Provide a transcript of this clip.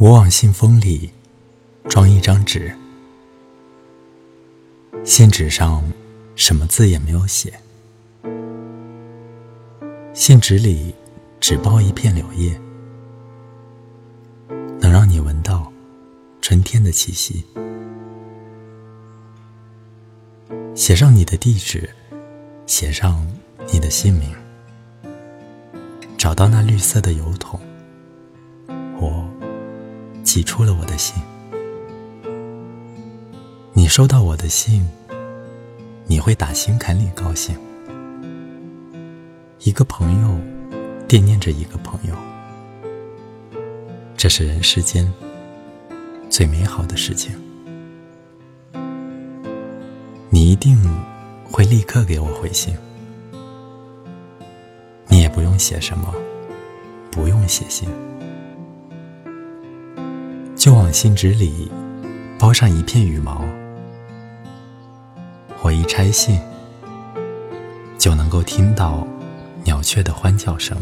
我往信封里装一张纸，信纸上什么字也没有写，信纸里只包一片柳叶，能让你闻到春天的气息。写上你的地址，写上你的姓名，找到那绿色的邮筒，寄出了我的信。你收到我的信，你会打心坎里高兴。一个朋友惦念着一个朋友，这是人世间最美好的事情。你一定会立刻给我回信，你也不用写什么，不用写信，就往信纸里包上一片羽毛，我一拆信，就能够听到鸟雀的欢叫声。